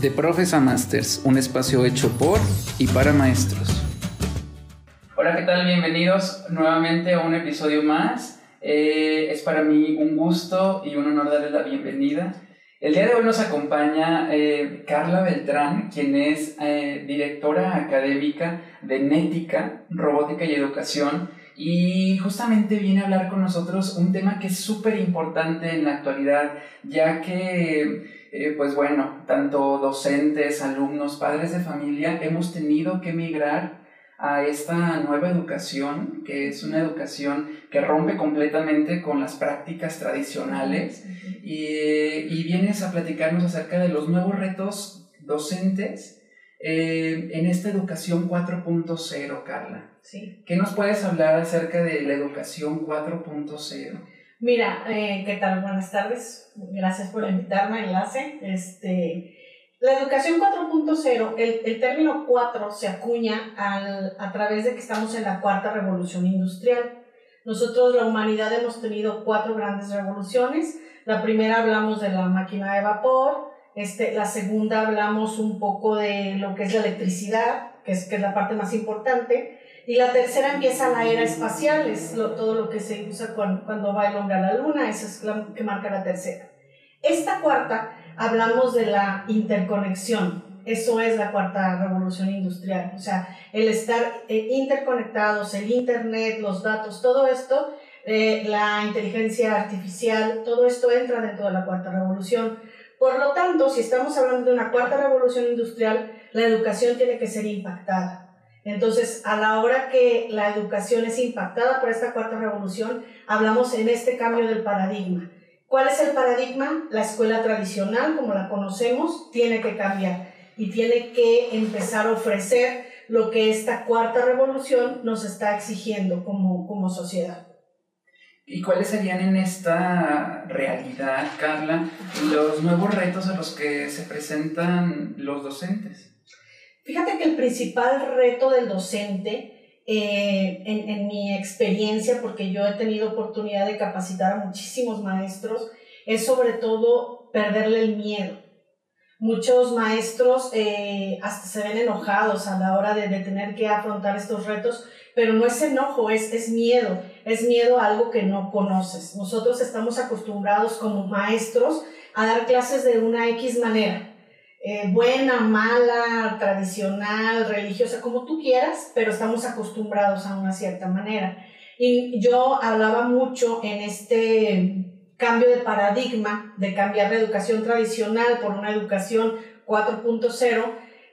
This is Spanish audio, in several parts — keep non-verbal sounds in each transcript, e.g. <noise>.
De Profes a Masters, un espacio hecho por y para maestros. Hola, ¿qué tal? Bienvenidos nuevamente a un episodio más. Eh, es para mí un gusto y un honor darles la bienvenida. El día de hoy nos acompaña eh, Carla Beltrán, quien es eh, directora académica de Nética, Robótica y Educación, y justamente viene a hablar con nosotros un tema que es súper importante en la actualidad, ya que eh, pues bueno, tanto docentes, alumnos, padres de familia, hemos tenido que migrar a esta nueva educación, que es una educación que rompe completamente con las prácticas tradicionales y, vienes a platicarnos acerca de los nuevos retos docentes eh, en esta educación 4.0, Carla. Sí. ¿Qué nos puedes hablar acerca de la educación 4.0? Mira, eh, ¿qué tal? Buenas tardes. Gracias por invitarme, enlace. Este, la educación 4.0, el, el, término 4 se acuña al, a través de que estamos en la cuarta revolución industrial. Nosotros, la humanidad, hemos tenido cuatro grandes revoluciones. La primera hablamos de la máquina de vapor, este, la segunda hablamos un poco de lo que es la electricidad, que es, que es la parte más importante. Y la tercera empieza la era espacial, es todo lo que se usa cuando, cuando va el hombre a la luna, esa es la que marca la tercera. Esta cuarta, hablamos de la interconexión, eso es la cuarta revolución industrial, o sea, el estar eh, interconectados, el Internet, los datos, todo esto, eh, la inteligencia artificial, todo esto entra dentro de la cuarta revolución. Por lo tanto, si estamos hablando de una cuarta revolución industrial, la educación tiene que ser impactada. Entonces, a la hora que la educación es impactada por esta cuarta revolución, hablamos en este cambio del paradigma. ¿Cuál es el paradigma? La escuela tradicional, como la conocemos, tiene que cambiar y tiene que empezar a ofrecer lo que esta cuarta revolución nos está exigiendo como, como sociedad. ¿Y cuáles serían en esta realidad, Carla, los nuevos retos a los que se presentan los docentes? Fíjate que el principal reto del docente, eh, en, mi experiencia, porque yo he tenido oportunidad de capacitar a muchísimos maestros, es sobre todo perderle el miedo. Muchos maestros eh, hasta se ven enojados a la hora de, tener que afrontar estos retos, pero no es enojo, es miedo, es miedo a algo que no conoces. Nosotros estamos acostumbrados como maestros a dar clases de una X manera eh, buena, mala, tradicional, religiosa, como tú quieras, pero estamos acostumbrados a una cierta manera. Y yo hablaba mucho en este cambio de paradigma, de cambiar la educación tradicional por una educación 4.0,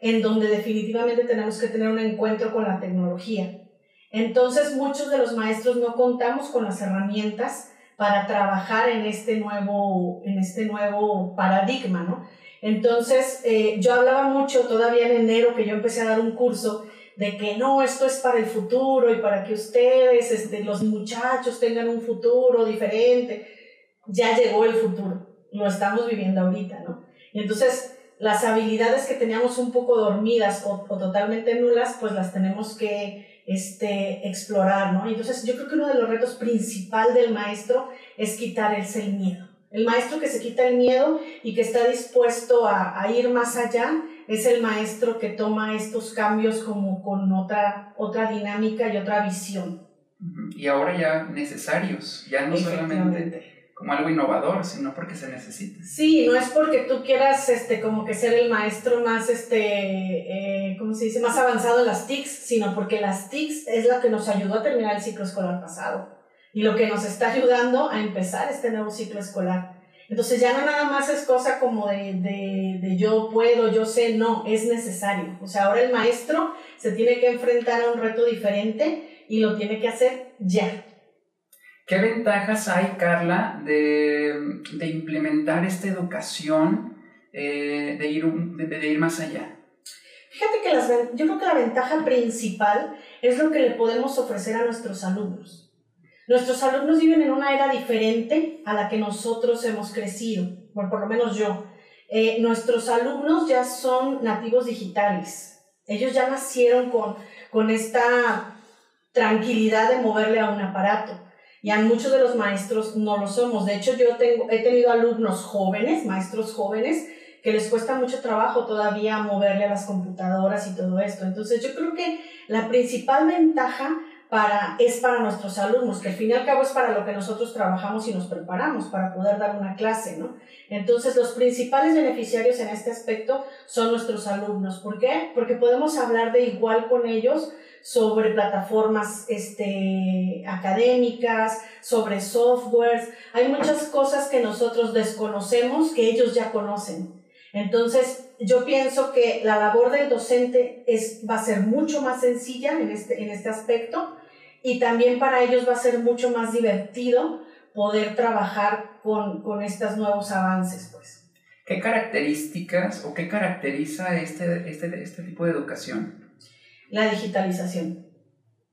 en donde definitivamente tenemos que tener un encuentro con la tecnología. Entonces muchos de los maestros no contamos con las herramientas para trabajar en este nuevo, en este nuevo paradigma, ¿no? Entonces, eh, yo hablaba mucho todavía en enero que yo empecé a dar un curso de que no, esto es para el futuro y para que ustedes, este, los muchachos, tengan un futuro diferente. Ya llegó el futuro, lo estamos viviendo ahorita, ¿no? Y entonces, las habilidades que teníamos un poco dormidas o, totalmente nulas, pues las tenemos que este, explorar, ¿no? Entonces, yo creo que uno de los retos principal del maestro es quitar ese miedo el maestro que se quita el miedo y que está dispuesto a, a, ir más allá es el maestro que toma estos cambios como con otra, otra dinámica y otra visión. Y ahora ya necesarios, ya no solamente como algo innovador, sino porque se necesita. Sí, no es porque tú quieras este, como que ser el maestro más, este, eh, ¿cómo se dice?, más avanzado en las TICs, sino porque las TICs es la que nos ayudó a terminar el ciclo escolar pasado y lo que nos está ayudando a empezar este nuevo ciclo escolar. Entonces ya no nada más es cosa como de, de, de, yo puedo, yo sé, no, es necesario. O sea, ahora el maestro se tiene que enfrentar a un reto diferente y lo tiene que hacer ya. ¿Qué ventajas hay, Carla, de, de implementar esta educación, eh, de, ir, de, de, ir más allá? Fíjate que las, yo creo que la ventaja principal es lo que le podemos ofrecer a nuestros alumnos. Nuestros alumnos viven en una era diferente a la que nosotros hemos crecido, por, por lo menos yo. Eh, nuestros alumnos ya son nativos digitales. Ellos ya nacieron con, con esta tranquilidad de moverle a un aparato. Y a muchos de los maestros no lo somos. De hecho, yo tengo, he tenido alumnos jóvenes, maestros jóvenes, que les cuesta mucho trabajo todavía moverle a las computadoras y todo esto. Entonces yo creo que la principal ventaja para, es para nuestros alumnos, que al fin y al cabo es para lo que nosotros trabajamos y nos preparamos para poder dar una clase, ¿no? Entonces, los principales beneficiarios en este aspecto son nuestros alumnos. ¿Por qué? Porque podemos hablar de igual con ellos sobre plataformas este, académicas, sobre softwares. Hay muchas cosas que nosotros desconocemos que ellos ya conocen. Entonces, yo pienso que la labor del docente es, va a ser mucho más sencilla en este, en este aspecto y también para ellos va a ser mucho más divertido poder trabajar con, con estos nuevos avances. Pues. ¿Qué características o qué caracteriza este, este, este tipo de educación? La digitalización.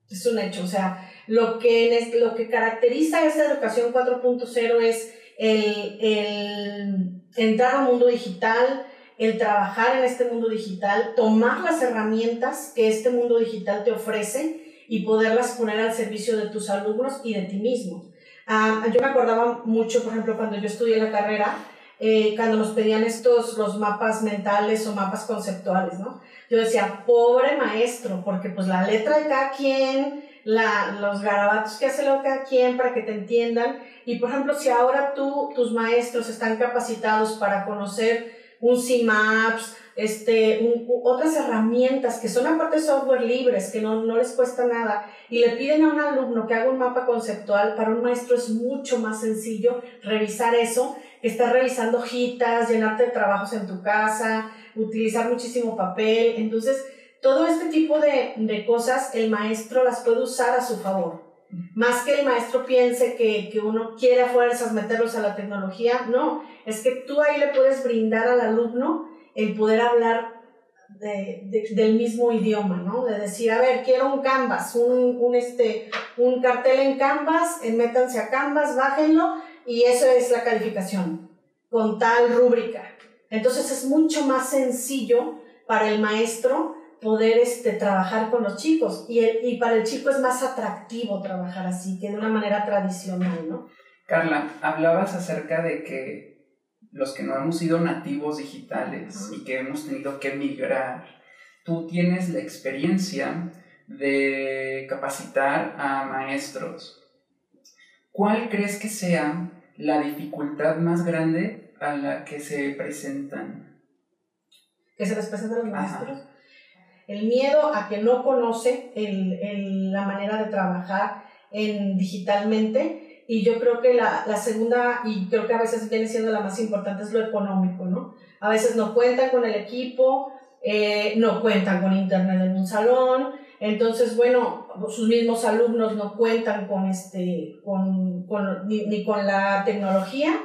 Es un hecho. O sea, lo que, lo que caracteriza esta educación 4.0 es el, el entrar al mundo digital, el trabajar en este mundo digital, tomar las herramientas que este mundo digital te ofrece y poderlas poner al servicio de tus alumnos y de ti mismo. Ah, yo me acordaba mucho, por ejemplo, cuando yo estudié la carrera, eh, cuando nos pedían estos, los mapas mentales o mapas conceptuales, ¿no? Yo decía, pobre maestro, porque pues la letra de cada quien, la, los garabatos que hace cada quien para que te entiendan. Y por ejemplo, si ahora tú, tus maestros están capacitados para conocer un CMAPS, este, otras herramientas que son aparte software libres, que no, no les cuesta nada, y le piden a un alumno que haga un mapa conceptual, para un maestro es mucho más sencillo revisar eso, que estar revisando hojitas, llenarte de trabajos en tu casa, utilizar muchísimo papel. Entonces, todo este tipo de, de cosas el maestro las puede usar a su favor. Más que el maestro piense que, que, uno quiere a fuerzas meterlos a la tecnología, no, es que tú ahí le puedes brindar al alumno el poder hablar de, del mismo idioma, ¿no? De decir, a ver, quiero un Canvas, un, un, este, un cartel en Canvas, eh, métanse a Canvas, bájenlo y eso es la calificación, con tal rúbrica. Entonces es mucho más sencillo para el maestro poder este, trabajar con los chicos. Y, el, y para el chico es más atractivo trabajar así que de una manera tradicional, ¿no? Carla, hablabas acerca de que los que no hemos sido nativos digitales y que hemos tenido que migrar, tú tienes la experiencia de capacitar a maestros. ¿Cuál crees que sea la dificultad más grande a la que se presentan? ¿Que se les presenta a los maestros? El miedo a que no conoce el, la manera de trabajar en, digitalmente. Y yo creo que la, la, segunda, y creo que a veces viene siendo la más importante, es lo económico, ¿no? A veces no cuentan con el equipo, eh, no cuentan con internet en un salón, entonces, bueno, sus mismos alumnos no cuentan con este, con, con, ni, ni, con la tecnología,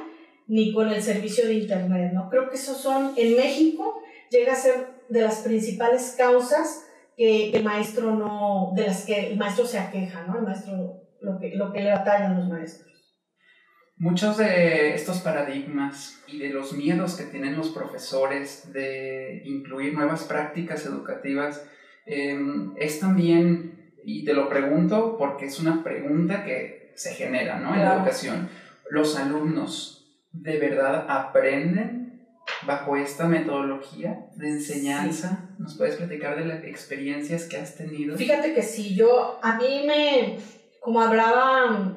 ni con el servicio de internet, ¿no? Creo que esos son, en México, llega a ser de las principales causas que el maestro no, de las que el maestro se aqueja, ¿no? El maestro, lo que, lo que le batallan los maestros. Muchos de estos paradigmas y de los miedos que tienen los profesores de incluir nuevas prácticas educativas em, es también, y te lo pregunto porque es una pregunta que se genera ¿no? en la educación, ¿los alumnos de verdad aprenden bajo esta metodología de enseñanza, ¿nos puedes platicar de las experiencias que has tenido? Fíjate que sí, yo, a mí me, como hablaba,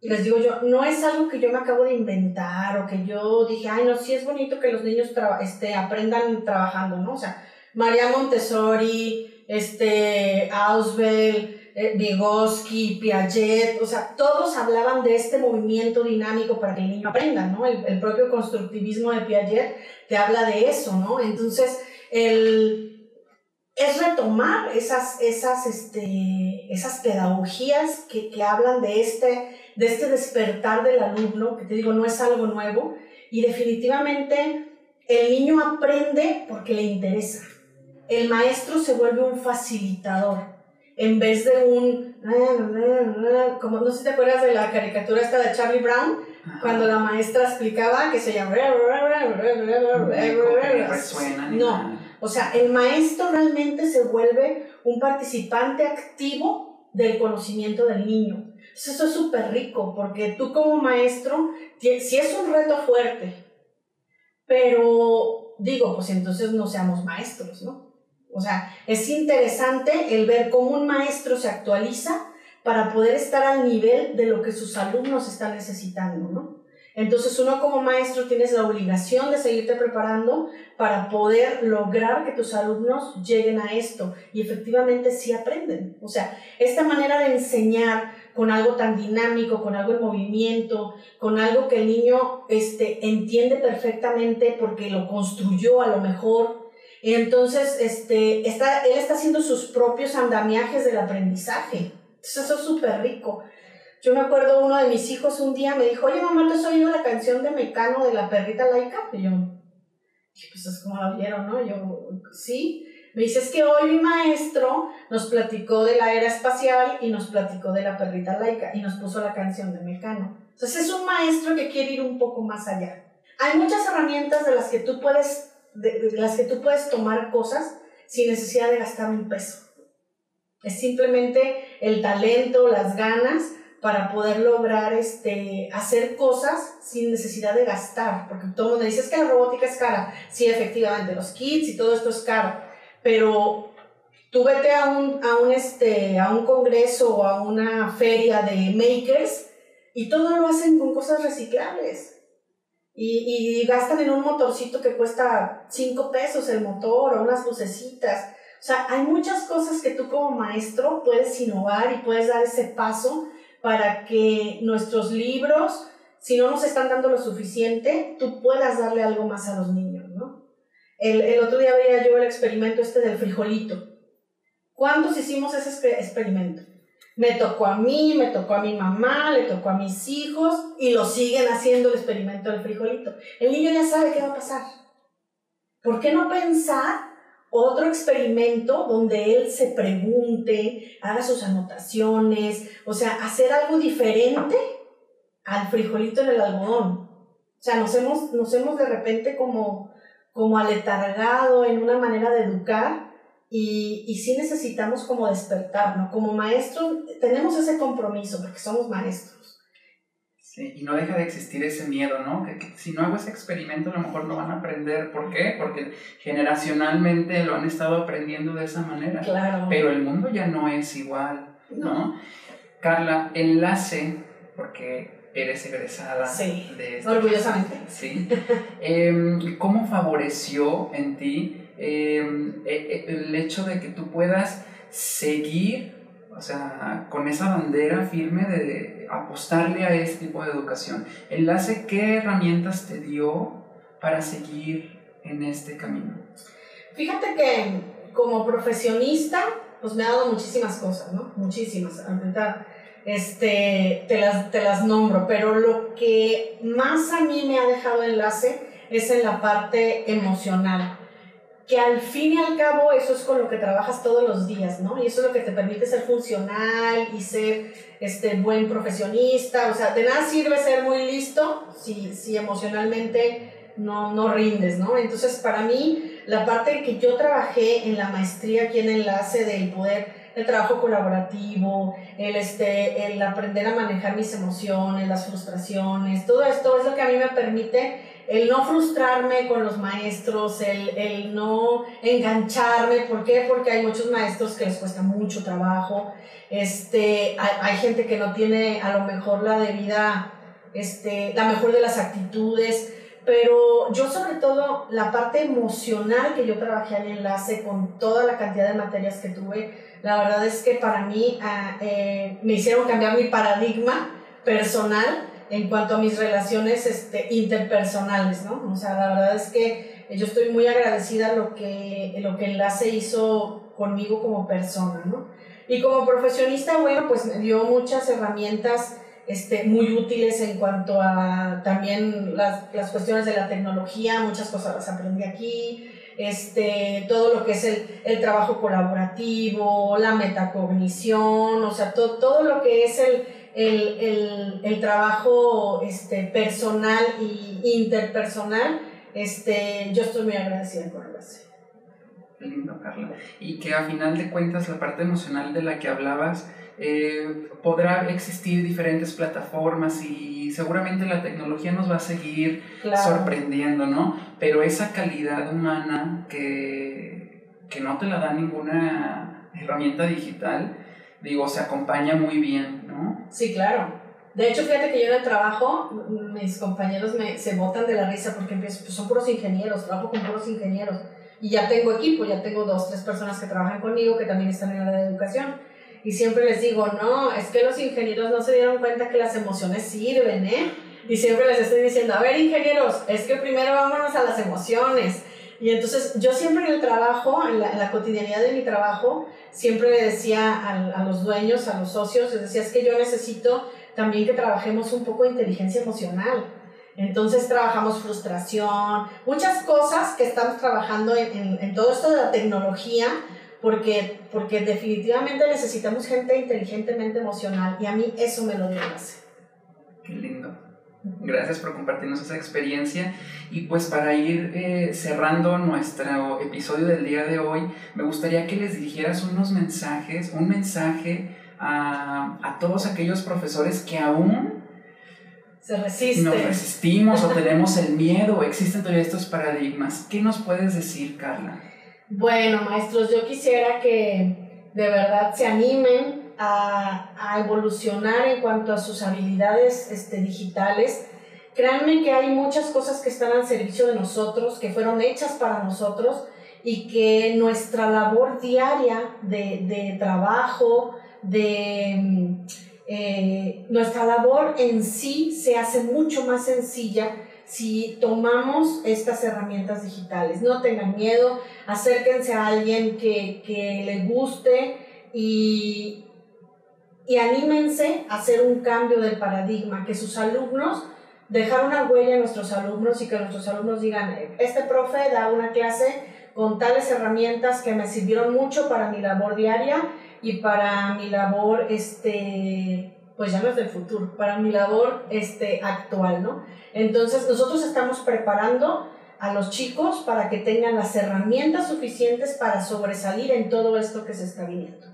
les digo yo, no es algo que yo me acabo de inventar o que yo dije, ay, no, sí es bonito que los niños este, aprendan trabajando, ¿no? O sea, María Montessori, este, Ausbel, eh, Vygotsky, Piaget, o sea, todos hablaban de este movimiento dinámico para que el niño aprenda, ¿no? El, el propio constructivismo de Piaget te habla de eso, ¿no? Entonces, el, es retomar esas, esas, este, esas pedagogías que, que hablan de este, de este despertar del alumno, que te digo, no es algo nuevo, y definitivamente el niño aprende porque le interesa. El maestro se vuelve un facilitador en vez de un, como no sé si te acuerdas de la caricatura esta de Charlie Brown, cuando la maestra explicaba que se llama... No, o sea, el maestro realmente se vuelve un participante activo del conocimiento del niño. Eso es súper rico, porque tú como maestro, si es un reto fuerte, pero digo, pues entonces no seamos maestros, ¿no? O sea, es interesante el ver cómo un maestro se actualiza para poder estar al nivel de lo que sus alumnos están necesitando, ¿no? Entonces uno como maestro tienes la obligación de seguirte preparando para poder lograr que tus alumnos lleguen a esto y efectivamente sí aprenden. O sea, esta manera de enseñar con algo tan dinámico, con algo en movimiento, con algo que el niño este, entiende perfectamente porque lo construyó a lo mejor. Entonces, este, está, él está haciendo sus propios andamiajes del aprendizaje. Entonces, eso es súper rico. Yo me acuerdo uno de mis hijos un día me dijo, oye mamá, ¿te has oído la canción de Mecano de la perrita laica? Y yo, pues es como la vieron, ¿no? yo, sí. Me dice, es que hoy mi maestro nos platicó de la era espacial y nos platicó de la perrita laica y nos puso la canción de Mecano. Entonces es un maestro que quiere ir un poco más allá. Hay muchas herramientas de las que tú puedes, de las que tú puedes tomar cosas sin necesidad de gastar un peso. Es simplemente el talento, las ganas para poder lograr este, hacer cosas sin necesidad de gastar, porque todo el mundo dice, es que la robótica es cara. Sí, efectivamente, los kits y todo esto es caro, pero tú vete a un, a un, este, a un congreso o a una feria de makers y todo lo hacen con cosas reciclables. Y, y gastan en un motorcito que cuesta 5 pesos el motor o unas lucecitas. O sea, hay muchas cosas que tú como maestro puedes innovar y puedes dar ese paso para que nuestros libros, si no nos están dando lo suficiente, tú puedas darle algo más a los niños, ¿no? El, el otro día veía yo el experimento este del frijolito. ¿Cuántos hicimos ese experimento? Me tocó a mí, me tocó a mi mamá, le tocó a mis hijos y lo siguen haciendo el experimento del frijolito. El niño ya sabe qué va a pasar. ¿Por qué no pensar otro experimento donde él se pregunte, haga sus anotaciones, o sea, hacer algo diferente al frijolito en el algodón. O sea, nos hemos, nos hemos de repente como, como aletargado en una manera de educar y, y sí necesitamos como despertar, ¿no? Como maestros tenemos ese compromiso porque somos maestros Sí, y no deja de existir ese miedo, ¿no? Que, si no hago ese experimento a lo mejor no van a aprender. ¿Por qué? Porque generacionalmente lo han estado aprendiendo de esa manera. Claro. Pero el mundo ya no es igual, ¿no? Carla, enlace, porque eres egresada sí, de orgullosamente. Sí. Em, ¿Cómo favoreció en ti em, e, e, el hecho de que tú puedas seguir o sea, con esa bandera firme de apostarle a este tipo de educación. Enlace, ¿qué herramientas te dio para seguir en este camino? Fíjate que como profesionista, pues me ha dado muchísimas cosas, ¿no? Muchísimas. Ahorita este, te, las, te las nombro, pero lo que más a mí me ha dejado enlace es en la parte emocional que al fin y al cabo eso es con lo que trabajas todos los días, ¿no? Y eso es lo que te permite ser funcional y ser este, buen profesionista, o sea, de nada sirve ser muy listo si, si emocionalmente no, no rindes, ¿no? Entonces, para mí, la parte que yo trabajé en la maestría aquí en Enlace del poder, el trabajo colaborativo, el, este, el aprender a manejar mis emociones, las frustraciones, todo esto es lo que a mí me permite el no frustrarme con los maestros, el, el, no engancharme. ¿Por qué? Porque hay muchos maestros que les cuesta mucho trabajo. Este, hay, hay, gente que no tiene a lo mejor la debida, este, la mejor de las actitudes. Pero yo sobre todo la parte emocional que yo trabajé en enlace con toda la cantidad de materias que tuve, la verdad es que para mí ah, eh, me hicieron cambiar mi paradigma personal en cuanto a mis relaciones este, interpersonales, ¿no? O sea, la verdad es que yo estoy muy agradecida lo que, lo que Enlace hizo conmigo como persona, ¿no? Y como profesionista, bueno, pues me dio muchas herramientas este, muy útiles en cuanto a también las, las cuestiones de la tecnología, muchas cosas las aprendí aquí, este, todo lo que es el, el trabajo colaborativo, la metacognición, o sea, todo, todo lo que es el, el, el, el trabajo este, personal y interpersonal, este, yo estoy muy agradecida con él. Qué lindo, Carla. Y que a final de cuentas la parte emocional de la que hablabas eh, podrá existir diferentes plataformas y seguramente la tecnología nos va a seguir sorprendiendo, ¿no? Pero esa calidad humana que, que no te la da ninguna herramienta digital, digo, se acompaña muy bien. Sí, claro. De hecho, fíjate que yo en el trabajo, mis compañeros me, se botan de la risa porque empiezo, pues son puros ingenieros, trabajo con puros ingenieros. Y ya tengo equipo, ya tengo dos, tres personas que trabajan conmigo que también están en la educación. Y siempre les digo, no, es que los ingenieros no se dieron cuenta que las emociones sirven, ¿eh? Y siempre les estoy diciendo, a ver, ingenieros, es que primero vámonos a las emociones. Y entonces yo siempre en el trabajo, en la, cotidianidad de mi trabajo, siempre le decía a, a, los dueños, a los socios, les decía, es que yo necesito también que trabajemos un poco de inteligencia emocional. Entonces trabajamos frustración, muchas cosas que estamos trabajando en, en, en todo esto de la tecnología, porque, porque definitivamente necesitamos gente inteligentemente emocional y a mí eso me lo dio. Qué lindo. Gracias por compartirnos esa experiencia. Y pues para ir eh, cerrando nuestro episodio del día de hoy, me gustaría que les dirigieras unos mensajes, un mensaje a, a todos aquellos profesores que aún se resisten. Nos resistimos o <laughs> tenemos el miedo o existen todavía estos paradigmas. ¿Qué nos puedes decir, Carla? Bueno, maestros, yo quisiera que de verdad se animen a, evolucionar en cuanto a sus habilidades este, digitales. Créanme que hay muchas cosas que están al servicio de nosotros, que fueron hechas para nosotros y que nuestra labor diaria de, de trabajo, de eh, nuestra labor en sí se hace mucho más sencilla si tomamos estas herramientas digitales. No tengan miedo, acérquense a alguien que, que les guste y, y anímense a hacer un cambio del paradigma, que sus alumnos, dejar una huella en nuestros alumnos y que nuestros alumnos digan, este profe da una clase con tales herramientas que me sirvieron mucho para mi labor diaria y para mi labor, este, pues ya no es del futuro, para mi labor este, actual, ¿no? Entonces, nosotros estamos preparando a los chicos para que tengan las herramientas suficientes para sobresalir en todo esto que se está viniendo.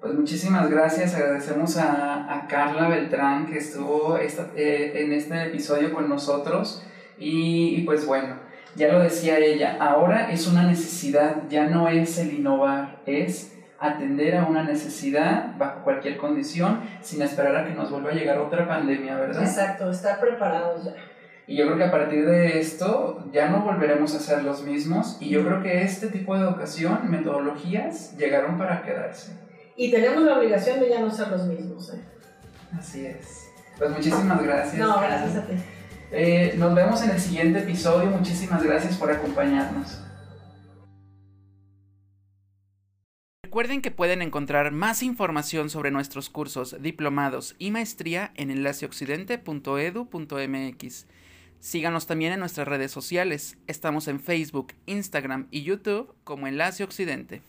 Pues muchísimas gracias, agradecemos a, a Carla Beltrán que estuvo esta, eh, en este episodio con nosotros y, y, pues bueno, ya lo decía ella, ahora es una necesidad, ya no es el innovar, es atender a una necesidad bajo cualquier condición sin esperar a que nos vuelva a llegar otra pandemia, ¿verdad? Exacto, estar preparados ya. Y yo creo que a partir de esto ya no volveremos a ser los mismos y yo creo que este tipo de educación, metodologías, llegaron para quedarse. Y tenemos la obligación de ya no ser los mismos. ¿eh? Así es. Pues muchísimas gracias. No, gracias a ti. Eh, nos vemos en el siguiente episodio. Muchísimas gracias por acompañarnos. Recuerden que pueden encontrar más información sobre nuestros cursos, diplomados y maestría en enlaceoccidente.edu.mx. Síganos también en nuestras redes sociales. Estamos en Facebook, Instagram y YouTube como Enlace Occidente.